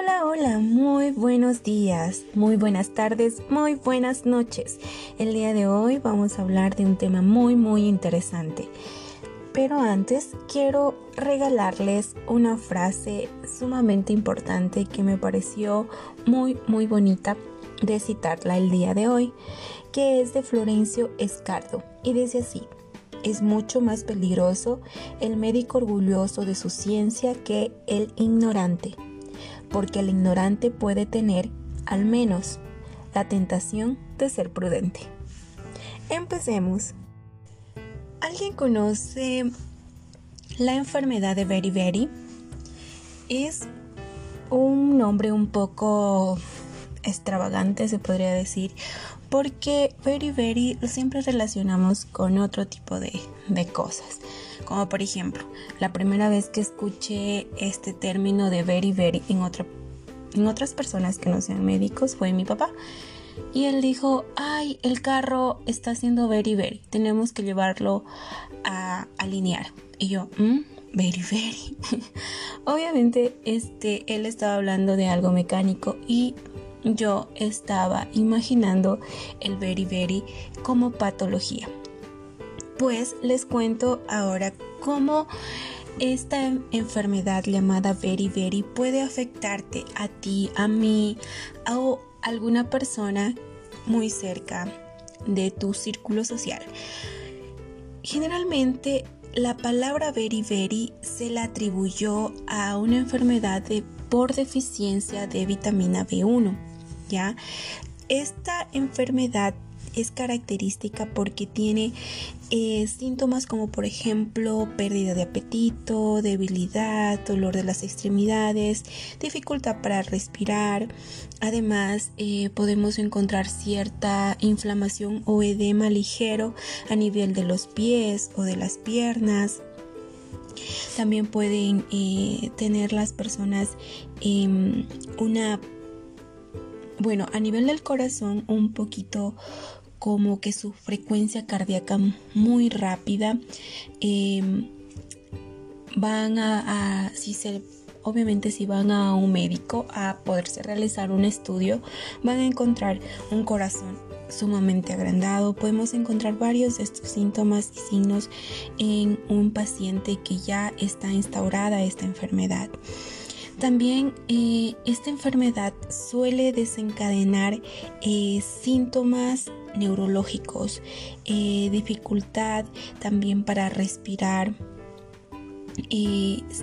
Hola, hola, muy buenos días, muy buenas tardes, muy buenas noches. El día de hoy vamos a hablar de un tema muy, muy interesante. Pero antes quiero regalarles una frase sumamente importante que me pareció muy, muy bonita de citarla el día de hoy, que es de Florencio Escardo y dice así. Es mucho más peligroso el médico orgulloso de su ciencia que el ignorante porque el ignorante puede tener, al menos, la tentación de ser prudente. Empecemos. ¿Alguien conoce la enfermedad de Beriberi? Es un nombre un poco extravagante, se podría decir, porque Beriberi lo siempre relacionamos con otro tipo de, de cosas. Como por ejemplo, la primera vez que escuché este término de very very en, otra, en otras personas que no sean médicos fue mi papá. Y él dijo, ay, el carro está haciendo very very, tenemos que llevarlo a alinear. Y yo, mm, very very. Obviamente, este, él estaba hablando de algo mecánico y yo estaba imaginando el very como patología pues les cuento ahora cómo esta enfermedad llamada Very puede afectarte a ti, a mí o a alguna persona muy cerca de tu círculo social. Generalmente la palabra Very se la atribuyó a una enfermedad por deficiencia de vitamina B1, Esta enfermedad es característica porque tiene eh, síntomas como por ejemplo pérdida de apetito, debilidad, dolor de las extremidades, dificultad para respirar. Además eh, podemos encontrar cierta inflamación o edema ligero a nivel de los pies o de las piernas. También pueden eh, tener las personas em, una bueno, a nivel del corazón un poquito como que su frecuencia cardíaca muy rápida. Em, van a, si se obviamente si van a un médico a poderse realizar un estudio, van a encontrar un corazón sumamente agrandado. Podemos encontrar varios de estos síntomas y signos en un paciente que ya está instaurada esta enfermedad. También eh, esta enfermedad suele desencadenar eh, síntomas neurológicos, eh, dificultad también para respirar,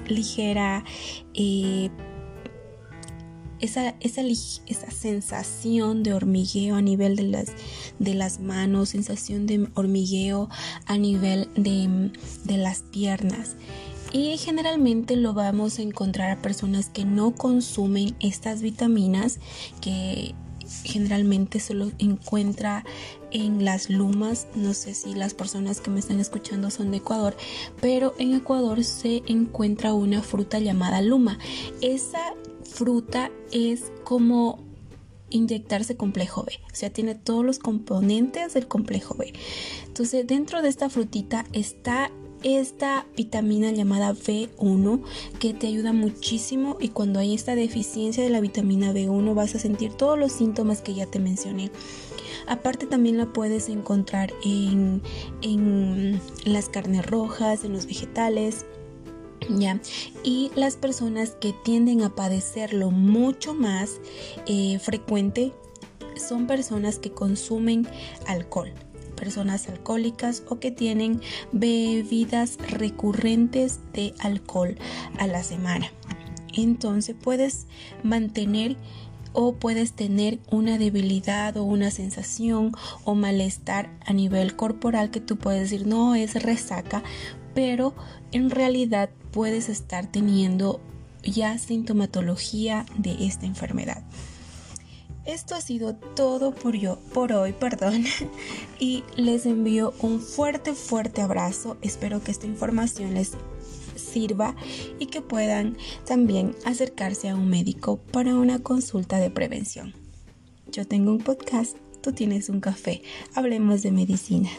ligera, esa, esa, esa, sensación de hormigueo a nivel de las, de las manos, sensación de hormigueo a nivel de, de las piernas y generalmente lo vamos a encontrar a personas que no consumen estas vitaminas que generalmente solo encuentra en las lumas. No sé si las personas que me están escuchando son de Ecuador, pero en Ecuador se encuentra una fruta llamada luma. Esa fruta es como inyectarse complejo B, o sea, tiene todos los componentes del complejo B. Entonces, dentro de esta frutita está esta vitamina llamada B1 que te ayuda muchísimo y cuando hay esta deficiencia de la vitamina B1 vas a sentir todos los síntomas que ya te mencioné. Aparte también la puedes encontrar en, las carnes rojas, en los vegetales. ¿Ya? Y las personas que tienden a padecerlo mucho más eh, frecuente son personas que consumen alcohol personas alcohólicas o que tienen bebidas recurrentes de alcohol a la semana. Entonces puedes mantener o puedes tener una debilidad o una sensación o malestar a nivel corporal que tú puedes decir no es resaca, pero en realidad puedes estar teniendo ya sintomatología de esta enfermedad. Esto ha sido todo por, yo, por hoy, perdón. Y les envío un fuerte, fuerte abrazo. Espero que esta información les sirva y que puedan también acercarse a un médico para una consulta de prevención. Yo tengo un podcast, tú tienes un café. Hablemos de medicina.